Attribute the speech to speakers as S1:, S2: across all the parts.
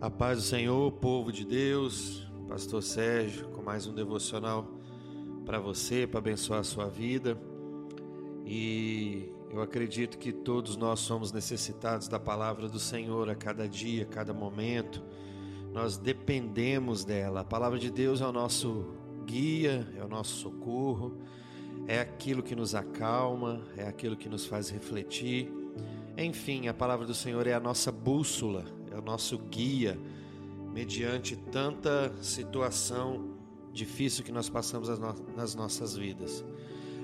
S1: A paz do Senhor, povo de Deus, Pastor Sérgio, com mais um devocional para você, para abençoar a sua vida. E eu acredito que todos nós somos necessitados da palavra do Senhor a cada dia, a cada momento. Nós dependemos dela. A palavra de Deus é o nosso guia, é o nosso socorro, é aquilo que nos acalma, é aquilo que nos faz refletir. Enfim, a palavra do Senhor é a nossa bússola, o nosso guia mediante tanta situação difícil que nós passamos nas nossas vidas.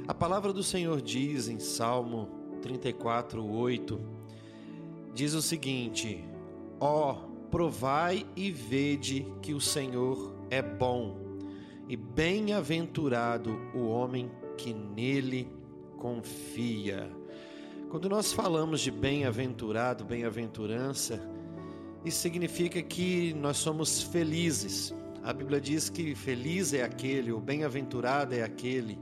S1: A palavra do Senhor diz em Salmo 34, 8: diz o seguinte: Ó, oh, provai e vede que o Senhor é bom, e bem-aventurado o homem que nele confia. Quando nós falamos de bem-aventurado, bem-aventurança, isso significa que nós somos felizes. A Bíblia diz que feliz é aquele, o bem-aventurado é aquele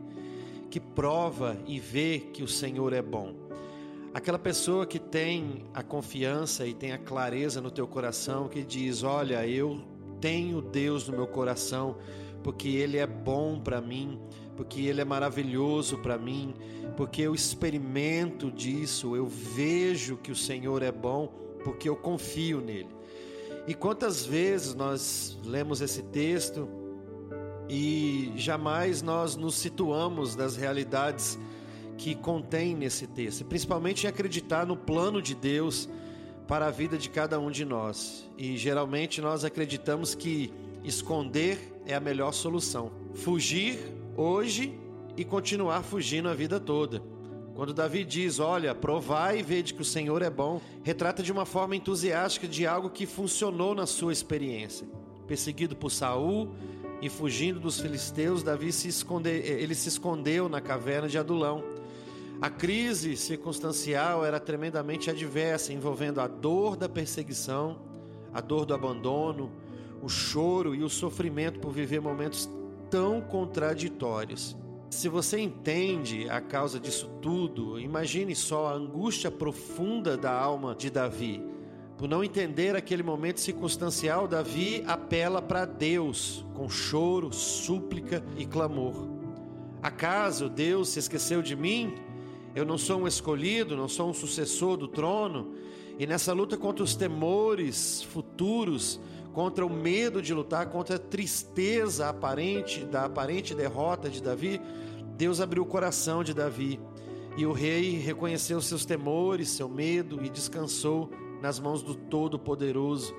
S1: que prova e vê que o Senhor é bom. Aquela pessoa que tem a confiança e tem a clareza no teu coração, que diz: Olha, eu tenho Deus no meu coração, porque Ele é bom para mim, porque Ele é maravilhoso para mim, porque eu experimento disso, eu vejo que o Senhor é bom porque eu confio nele. E quantas vezes nós lemos esse texto e jamais nós nos situamos das realidades que contém nesse texto, principalmente em acreditar no plano de Deus para a vida de cada um de nós. E geralmente nós acreditamos que esconder é a melhor solução. Fugir hoje e continuar fugindo a vida toda. Quando Davi diz, olha, provai e vede que o Senhor é bom, retrata de uma forma entusiástica de algo que funcionou na sua experiência. Perseguido por Saul e fugindo dos filisteus, Davi se esconde, ele se escondeu na caverna de Adulão. A crise circunstancial era tremendamente adversa, envolvendo a dor da perseguição, a dor do abandono, o choro e o sofrimento por viver momentos tão contraditórios. Se você entende a causa disso tudo, imagine só a angústia profunda da alma de Davi. Por não entender aquele momento circunstancial, Davi apela para Deus com choro, súplica e clamor. Acaso Deus se esqueceu de mim? Eu não sou um escolhido, não sou um sucessor do trono. E nessa luta contra os temores futuros, contra o medo de lutar, contra a tristeza aparente da aparente derrota de Davi, Deus abriu o coração de Davi e o rei reconheceu seus temores, seu medo e descansou nas mãos do Todo-Poderoso,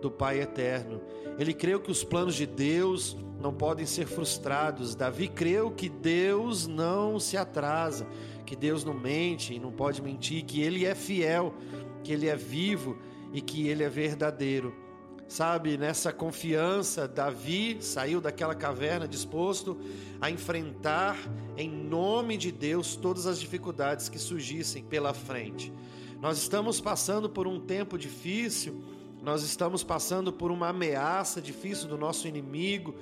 S1: do Pai Eterno. Ele creu que os planos de Deus não podem ser frustrados. Davi creu que Deus não se atrasa, que Deus não mente e não pode mentir, que Ele é fiel, que Ele é vivo e que Ele é verdadeiro. Sabe, nessa confiança, Davi saiu daquela caverna disposto a enfrentar, em nome de Deus, todas as dificuldades que surgissem pela frente. Nós estamos passando por um tempo difícil, nós estamos passando por uma ameaça difícil do nosso inimigo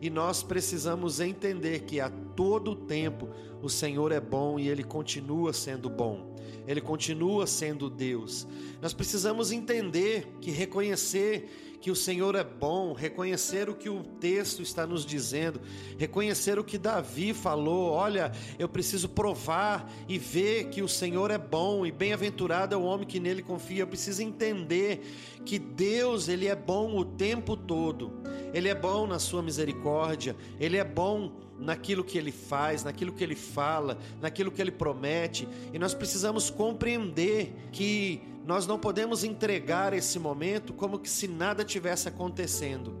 S1: e nós precisamos entender que a todo tempo o Senhor é bom e ele continua sendo bom. Ele continua sendo Deus. Nós precisamos entender que reconhecer que o Senhor é bom, reconhecer o que o texto está nos dizendo, reconhecer o que Davi falou. Olha, eu preciso provar e ver que o Senhor é bom e bem-aventurado é o homem que nele confia. Eu preciso entender que Deus, ele é bom o tempo todo. Ele é bom na sua misericórdia, ele é bom naquilo que ele faz, naquilo que ele fala, naquilo que ele promete, e nós precisamos compreender que nós não podemos entregar esse momento como que se nada tivesse acontecendo.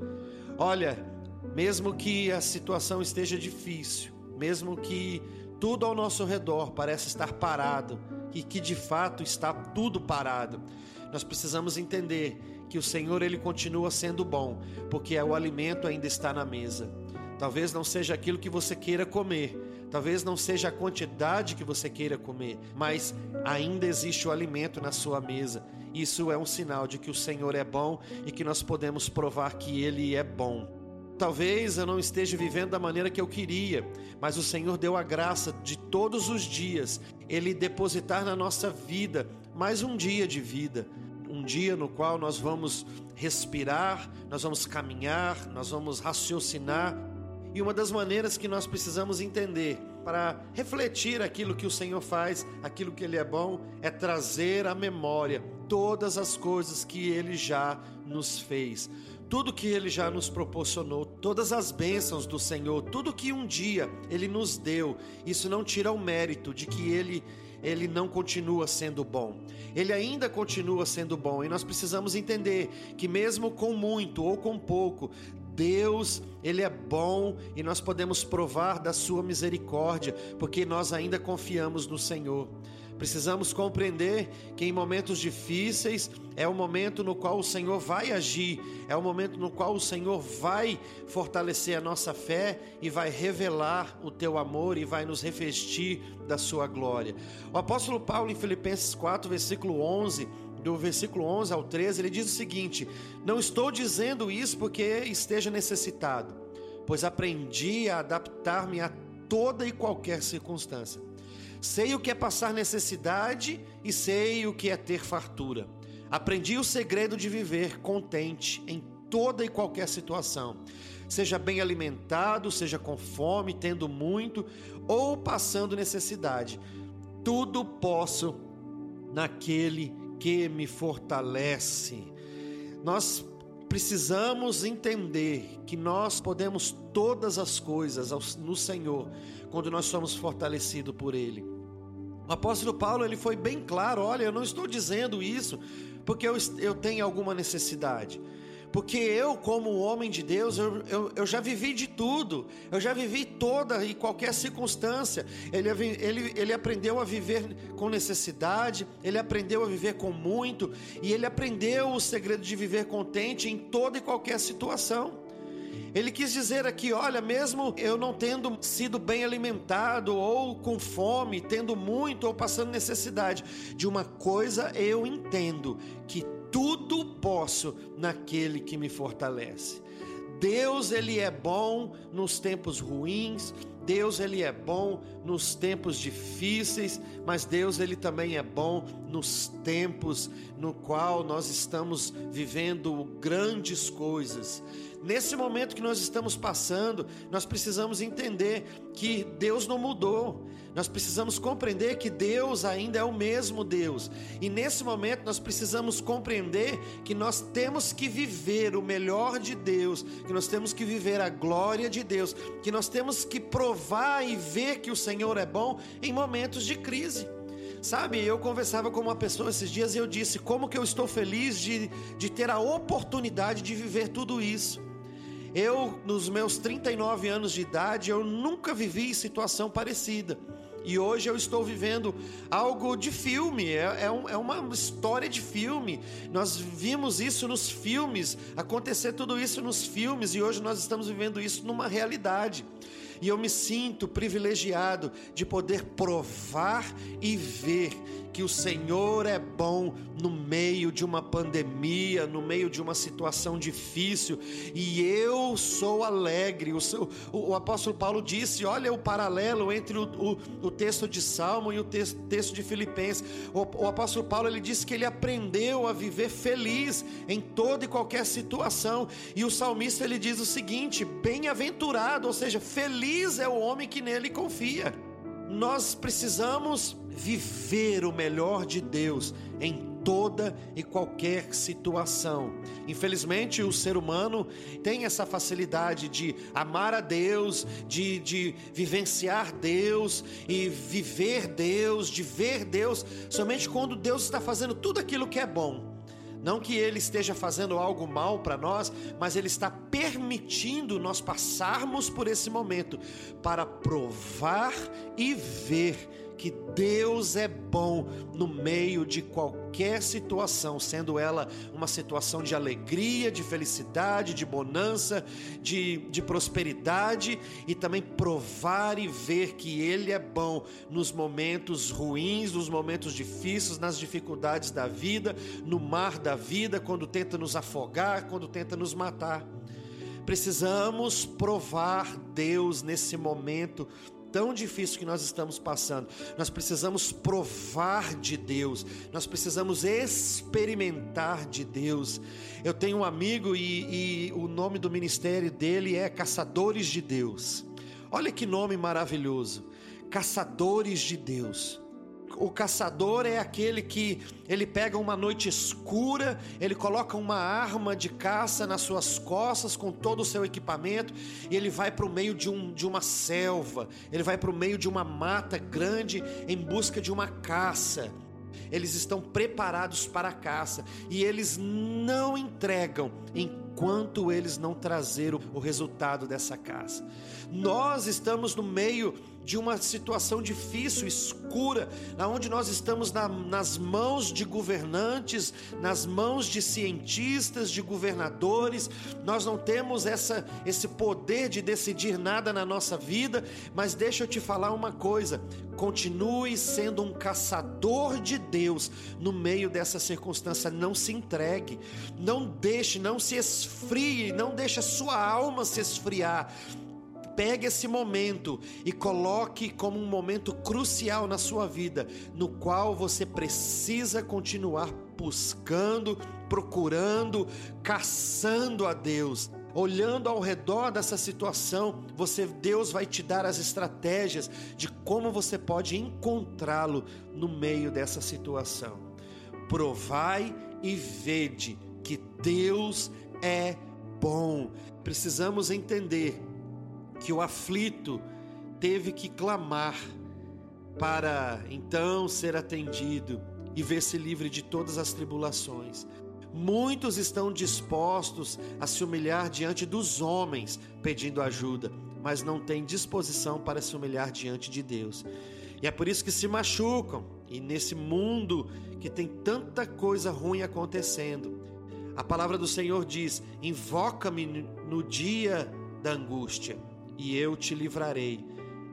S1: Olha, mesmo que a situação esteja difícil, mesmo que tudo ao nosso redor pareça estar parado e que de fato está tudo parado, nós precisamos entender que o Senhor ele continua sendo bom, porque o alimento ainda está na mesa. Talvez não seja aquilo que você queira comer, talvez não seja a quantidade que você queira comer, mas ainda existe o alimento na sua mesa. Isso é um sinal de que o Senhor é bom e que nós podemos provar que Ele é bom. Talvez eu não esteja vivendo da maneira que eu queria, mas o Senhor deu a graça de todos os dias Ele depositar na nossa vida mais um dia de vida um dia no qual nós vamos respirar, nós vamos caminhar, nós vamos raciocinar. E uma das maneiras que nós precisamos entender para refletir aquilo que o Senhor faz, aquilo que Ele é bom, é trazer à memória todas as coisas que Ele já nos fez tudo que Ele já nos proporcionou, todas as bênçãos do Senhor, tudo que um dia Ele nos deu, isso não tira o mérito de que Ele ele não continua sendo bom. Ele ainda continua sendo bom e nós precisamos entender que mesmo com muito ou com pouco, Deus, ele é bom e nós podemos provar da sua misericórdia, porque nós ainda confiamos no Senhor. Precisamos compreender que em momentos difíceis é o momento no qual o Senhor vai agir, é o momento no qual o Senhor vai fortalecer a nossa fé e vai revelar o teu amor e vai nos revestir da sua glória. O apóstolo Paulo, em Filipenses 4, versículo 11, do versículo 11 ao 13, ele diz o seguinte: Não estou dizendo isso porque esteja necessitado, pois aprendi a adaptar-me a toda e qualquer circunstância. Sei o que é passar necessidade e sei o que é ter fartura. Aprendi o segredo de viver contente em toda e qualquer situação. Seja bem alimentado, seja com fome, tendo muito ou passando necessidade. Tudo posso naquele que me fortalece. Nós precisamos entender que nós podemos todas as coisas no Senhor quando nós somos fortalecidos por Ele. O apóstolo Paulo ele foi bem claro: olha, eu não estou dizendo isso porque eu, eu tenho alguma necessidade. Porque eu, como homem de Deus, eu, eu, eu, já vivi de tudo, eu já vivi toda e qualquer circunstância. Ele, ele, ele aprendeu a viver com necessidade, ele aprendeu a viver com muito, e ele aprendeu o segredo de viver contente em toda e qualquer situação. Ele quis dizer aqui: olha, mesmo eu não tendo sido bem alimentado, ou com fome, tendo muito, ou passando necessidade, de uma coisa eu entendo: que tudo posso naquele que me fortalece. Deus, Ele é bom nos tempos ruins, Deus ele é bom nos tempos difíceis, mas Deus ele também é bom nos tempos no qual nós estamos vivendo grandes coisas. Nesse momento que nós estamos passando, nós precisamos entender que Deus não mudou. Nós precisamos compreender que Deus ainda é o mesmo Deus. E nesse momento nós precisamos compreender que nós temos que viver o melhor de Deus, que nós temos que viver a glória de Deus, que nós temos que provar e ver que o Senhor é bom em momentos de crise. Sabe, eu conversava com uma pessoa esses dias e eu disse como que eu estou feliz de, de ter a oportunidade de viver tudo isso. Eu, nos meus 39 anos de idade, eu nunca vivi situação parecida. E hoje eu estou vivendo algo de filme, é, é, um, é, uma história de filme. Nós vimos isso nos filmes, acontecer tudo isso nos filmes, e hoje nós estamos vivendo isso numa realidade. E eu me sinto privilegiado de poder provar e ver que o Senhor é bom no meio de uma pandemia, no meio de uma situação difícil, e eu sou alegre. O, seu, o, o apóstolo Paulo disse: olha o paralelo entre o, o, o texto de Salmo e o texto, texto de Filipenses. O, o apóstolo Paulo ele disse que ele aprendeu a viver feliz em toda e qualquer situação, e o salmista ele diz o seguinte: bem-aventurado, ou seja, feliz é o homem que nele confia. Nós precisamos viver o melhor de Deus em toda e qualquer situação. Infelizmente, o ser humano tem essa facilidade de amar a Deus, de, de vivenciar Deus e viver Deus, de ver Deus, somente quando Deus está fazendo tudo aquilo que é bom. Não que Ele esteja fazendo algo mal para nós, mas Ele está permitindo nós passarmos por esse momento para provar e ver que Deus é bom no meio de qualquer situação, sendo ela uma situação de alegria, de felicidade, de bonança, de, de prosperidade, e também provar e ver que Ele é bom nos momentos ruins, nos momentos difíceis, nas dificuldades da vida, no mar da vida, quando tenta nos afogar, quando tenta nos matar. Precisamos provar Deus nesse momento tão difícil que nós estamos passando. Nós precisamos provar de Deus, nós precisamos experimentar de Deus. Eu tenho um amigo e, e o nome do ministério dele é Caçadores de Deus. Olha que nome maravilhoso! Caçadores de Deus o caçador é aquele que ele pega uma noite escura, ele coloca uma arma de caça nas suas costas com todo o seu equipamento e ele vai para o meio de, um, de uma selva, ele vai para o meio de uma mata grande em busca de uma caça. Eles estão preparados para a caça e eles não entregam enquanto eles não trazerem o resultado dessa caça. Nós estamos no meio de uma situação difícil, escura, onde nós estamos na, nas mãos de governantes, nas mãos de cientistas, de governadores, nós não temos essa, esse poder de decidir nada na nossa vida, mas deixa eu te falar uma coisa: continue sendo um caçador de Deus no meio dessa circunstância, não se entregue, não deixe, não se esfrie, não deixe a sua alma se esfriar pegue esse momento e coloque como um momento crucial na sua vida, no qual você precisa continuar buscando, procurando, caçando a Deus. Olhando ao redor dessa situação, você Deus vai te dar as estratégias de como você pode encontrá-lo no meio dessa situação. Provai e vede que Deus é bom. Precisamos entender que o aflito teve que clamar para então ser atendido e ver-se livre de todas as tribulações. Muitos estão dispostos a se humilhar diante dos homens pedindo ajuda, mas não têm disposição para se humilhar diante de Deus. E é por isso que se machucam. E nesse mundo que tem tanta coisa ruim acontecendo, a palavra do Senhor diz: Invoca-me no dia da angústia e eu te livrarei,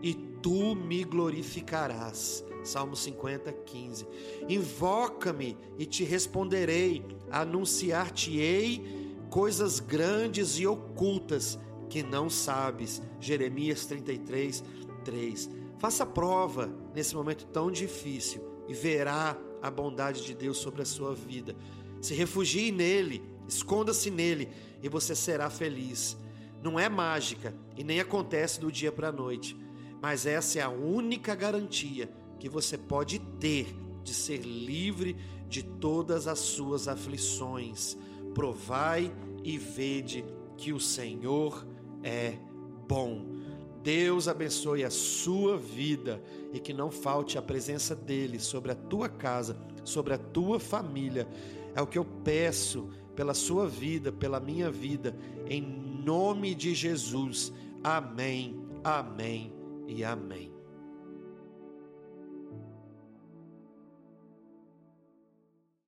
S1: e tu me glorificarás. Salmo 50, 15. Invoca-me e te responderei, anunciar-te-ei coisas grandes e ocultas que não sabes. Jeremias 33, 3. Faça prova nesse momento tão difícil e verá a bondade de Deus sobre a sua vida. Se refugie nele, esconda-se nele e você será feliz. Não é mágica e nem acontece do dia para a noite, mas essa é a única garantia que você pode ter de ser livre de todas as suas aflições. Provai e vede que o Senhor é bom. Deus abençoe a sua vida e que não falte a presença dele sobre a tua casa, sobre a tua família. É o que eu peço pela sua vida, pela minha vida, em nome de Jesus. Amém, amém e amém.